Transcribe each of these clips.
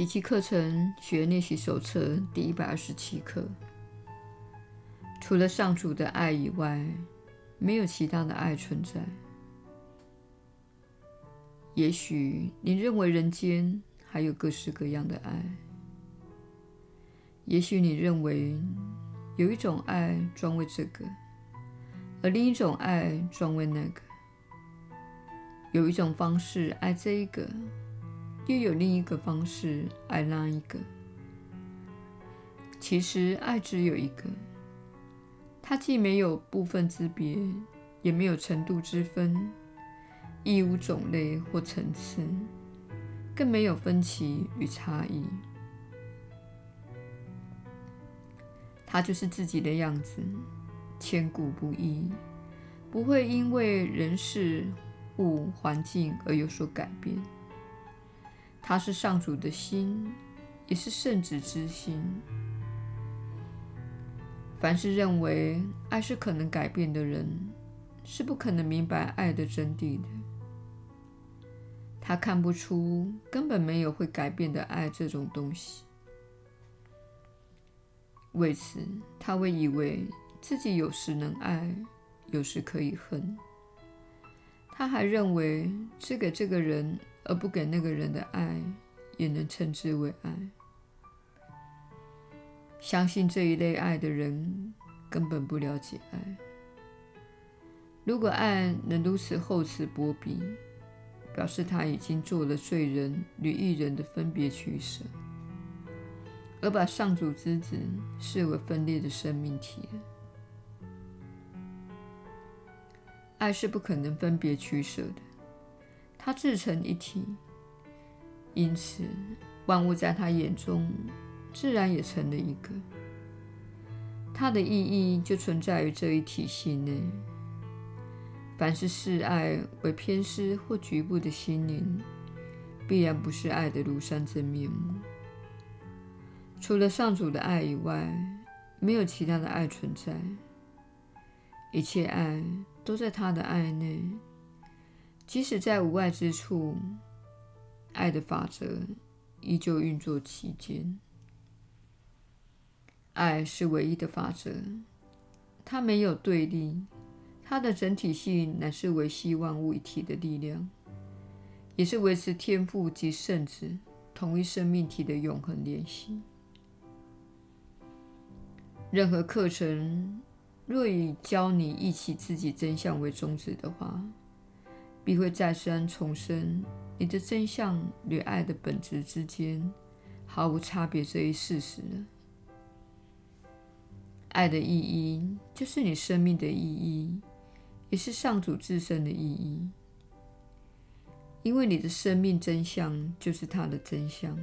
奇迹课程学练习手册第一百二十七课。除了上主的爱以外，没有其他的爱存在。也许你认为人间还有各式各样的爱，也许你认为有一种爱专为这个，而另一种爱专为那个。有一种方式爱这一个，又有另一个方式爱那一个。其实爱只有一个，它既没有部分之别，也没有程度之分，亦无种类或层次，更没有分歧与差异。它就是自己的样子，千古不易，不会因为人事。物环境而有所改变，他是上主的心，也是圣子之心。凡是认为爱是可能改变的人，是不可能明白爱的真谛的。他看不出根本没有会改变的爱这种东西，为此他会以为自己有时能爱，有时可以恨。他还认为，只给这个人而不给那个人的爱，也能称之为爱。相信这一类爱的人，根本不了解爱。如果爱能如此厚此薄彼，表示他已经做了罪人与义人的分别取舍，而把上主之子视为分裂的生命体。爱是不可能分别取舍的，它自成一体，因此万物在他眼中自然也成了一个。它的意义就存在于这一体系内。凡是视爱为偏私或局部的心灵，必然不是爱的庐山真面目。除了上主的爱以外，没有其他的爱存在。一切爱。都在他的爱内，即使在无爱之处，爱的法则依旧运作其间。爱是唯一的法则，它没有对立，它的整体性乃是维系万物一体的力量，也是维持天赋及圣子同一生命体的永恒联系。任何课程。若以教你忆起自己真相为宗旨的话，必会再三重申你的真相与爱的本质之间毫无差别这一事实。爱的意义就是你生命的意义，也是上主自身的意义，因为你的生命真相就是他的真相。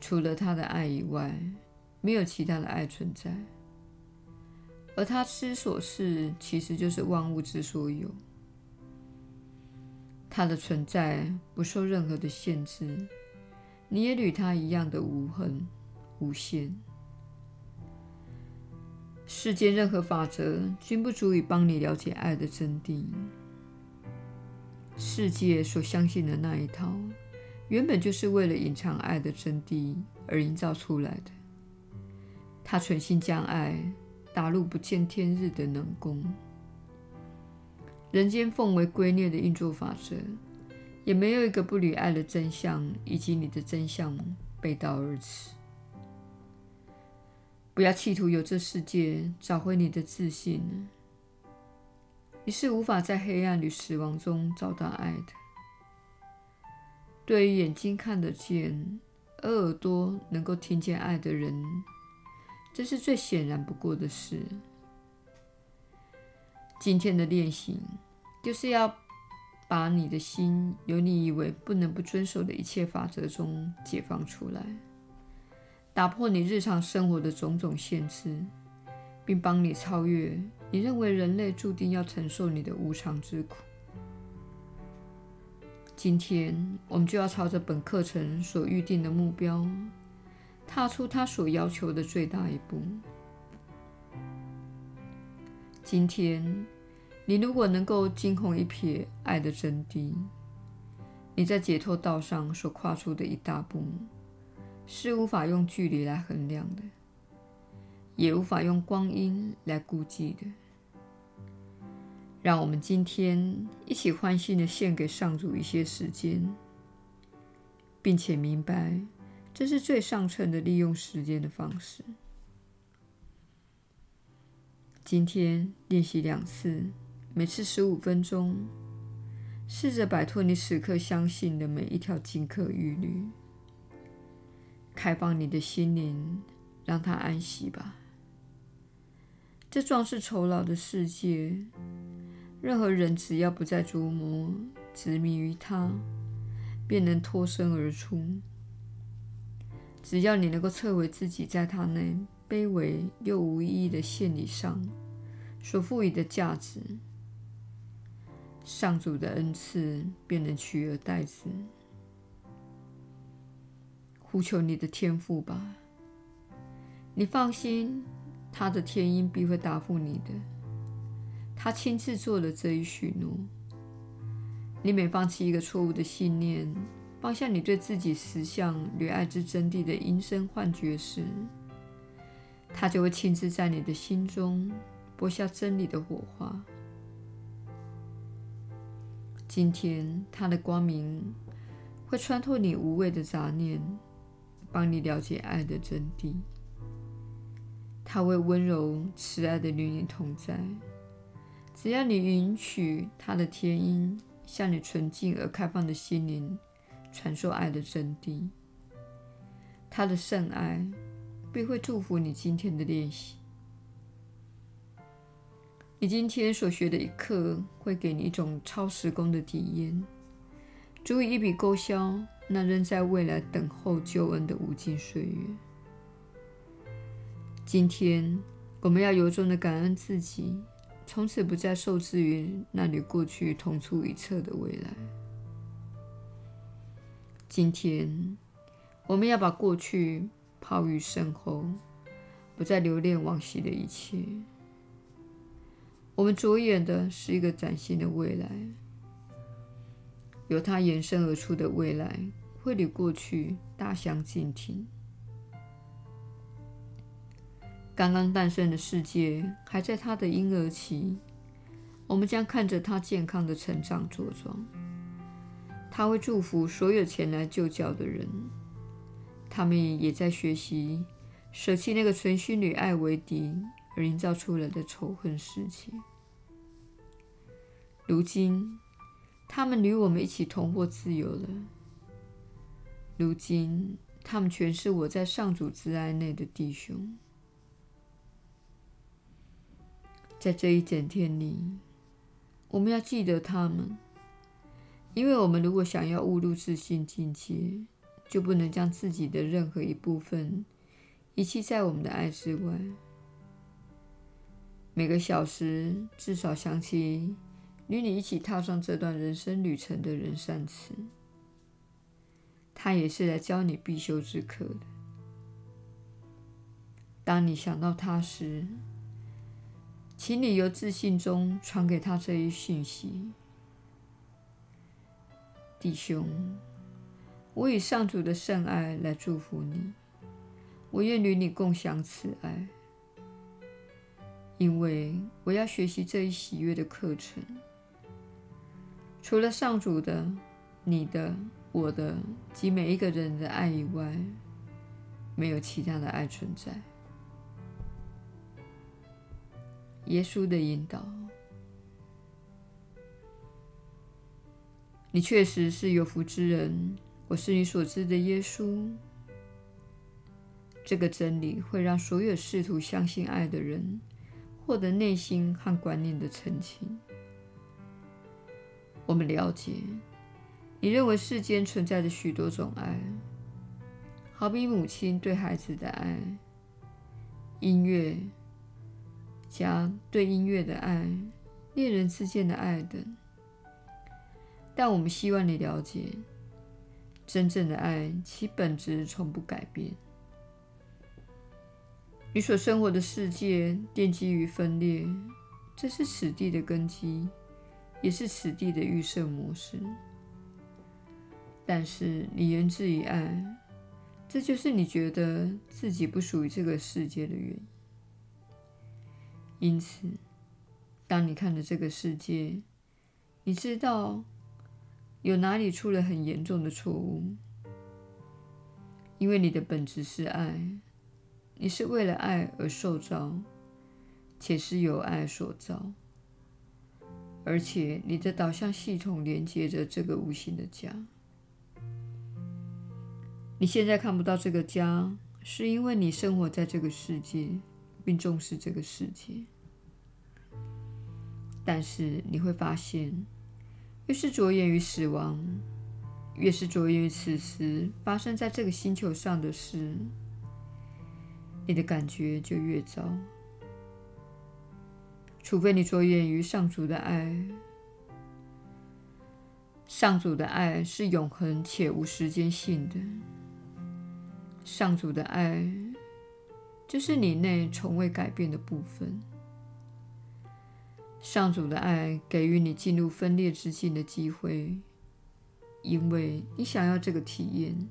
除了他的爱以外，没有其他的爱存在。而他之所是，其实就是万物之所有。他的存在不受任何的限制，你也与他一样的无痕无限。世间任何法则均不足以帮你了解爱的真谛。世界所相信的那一套，原本就是为了隐藏爱的真谛而营造出来的。他存心将爱。打入不见天日的冷宫，人间奉为圭臬的运作法则，也没有一个不与爱的真相以及你的真相背道而驰。不要企图由这世界找回你的自信，你是无法在黑暗与死亡中找到爱的。对于眼睛看得见，而耳朵能够听见爱的人。这是最显然不过的事。今天的练习就是要把你的心由你以为不能不遵守的一切法则中解放出来，打破你日常生活的种种限制，并帮你超越你认为人类注定要承受你的无常之苦。今天，我们就要朝着本课程所预定的目标。踏出他所要求的最大一步。今天，你如果能够惊鸿一瞥爱的真谛，你在解脱道上所跨出的一大步，是无法用距离来衡量的，也无法用光阴来估计的。让我们今天一起欢欣地献给上主一些时间，并且明白这是最上乘的利用时间的方式。今天练习两次，每次十五分钟。试着摆脱你此刻相信的每一条金科玉律，开放你的心灵，让它安息吧。这壮士酬劳的世界，任何人只要不再琢磨、执迷于它，便能脱身而出。只要你能够测为自己在它那卑微又无意义的献礼上所赋予的价值。上主的恩赐便能取而代之。呼求你的天父吧，你放心，他的天音必会答复你的。他亲自做了这一许诺。你每放弃一个错误的信念，放下你对自己实相与爱之真谛的因声幻觉时，他就会亲自在你的心中播下真理的火花。今天，他的光明会穿透你无谓的杂念，帮你了解爱的真谛。他会温柔慈爱的与你同在，只要你允许他的天音向你纯净而开放的心灵传授爱的真谛。他的圣爱必会祝福你今天的练习。你今天所学的一课，会给你一种超时空的体验，足以一笔勾销那仍在未来等候救恩的无尽岁月。今天，我们要由衷的感恩自己，从此不再受制于那与过去同出一辙的未来。今天，我们要把过去抛于身后，不再留恋往昔的一切。我们着眼的是一个崭新的未来，由它延伸而出的未来会与过去大相径庭。刚刚诞生的世界还在它的婴儿期，我们将看着它健康的成长茁壮。它会祝福所有前来就教的人，他们也在学习舍弃那个存心与爱为敌。而营造出来的仇恨世界。如今，他们与我们一起同获自由了。如今，他们全是我在上主之爱内的弟兄。在这一整天里，我们要记得他们，因为我们如果想要误入自信境界，就不能将自己的任何一部分遗弃在我们的爱之外。每个小时至少想起与你一起踏上这段人生旅程的人三次，他也是来教你必修之课的。当你想到他时，请你由自信中传给他这一讯息：弟兄，我以上主的圣爱来祝福你，我愿与你共享此爱。因为我要学习这一喜悦的课程，除了上主的、你的、我的及每一个人的爱以外，没有其他的爱存在。耶稣的引导，你确实是有福之人。我是你所知的耶稣。这个真理会让所有试图相信爱的人。获得内心和观念的澄清。我们了解，你认为世间存在着许多种爱，好比母亲对孩子的爱，音乐家对音乐的爱，恋人之间的爱等。但我们希望你了解，真正的爱其本质从不改变。你所生活的世界奠基于分裂，这是此地的根基，也是此地的预设模式。但是你源自于爱，这就是你觉得自己不属于这个世界的原因。因此，当你看着这个世界，你知道有哪里出了很严重的错误，因为你的本质是爱，你是为了爱而受造，且是由爱所造，而且你的导向系统连接着这个无形的家。你现在看不到这个家，是因为你生活在这个世界，并重视这个世界。但是你会发现，越是着眼于死亡，越是着眼于此时发生在这个星球上的事，你的感觉就越糟。除非你着眼于上主的爱，上主的爱是永恒且无时间性的。上主的爱，就是你内从未改变的部分。上主的爱给予你进入分裂之境的机会，因为你想要这个体验。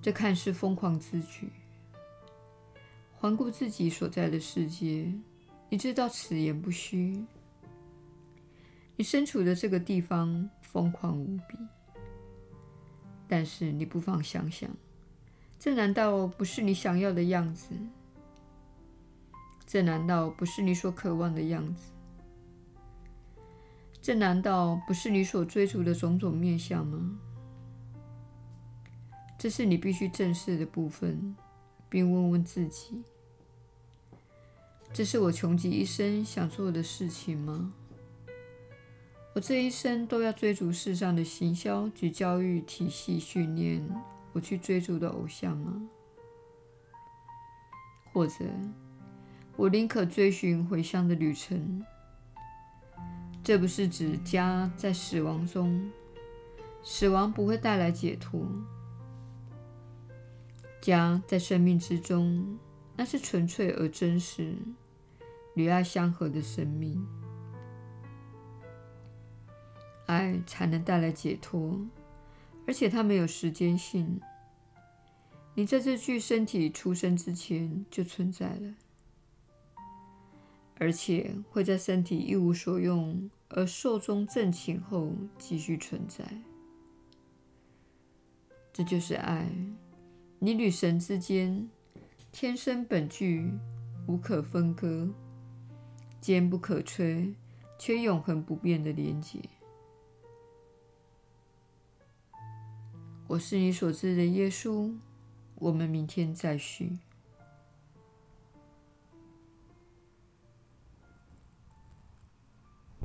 这看似疯狂之举。环顾自己所在的世界，你知道此言不虚。你身处的这个地方疯狂无比。但是你不妨想想，这难道不是你想要的样子？这难道不是你所渴望的样子？这难道不是你所追逐的种种面向吗？这是你必须正视的部分，并问问自己：这是我穷极一生想做的事情吗？我这一生都要追逐世上的行销及教育体系训练我去追逐的偶像吗？或者，我宁可追寻回乡的旅程？这不是指家在死亡中，死亡不会带来解脱。家在生命之中，那是纯粹而真实、与爱相合的生命。爱才能带来解脱，而且它没有时间性。你在这具身体出生之前就存在了，而且会在身体一无所用而寿终正寝后继续存在。这就是爱，你与神之间天生本具、无可分割、坚不可摧却永恒不变的连结。我是你所知的耶稣，我们明天再续。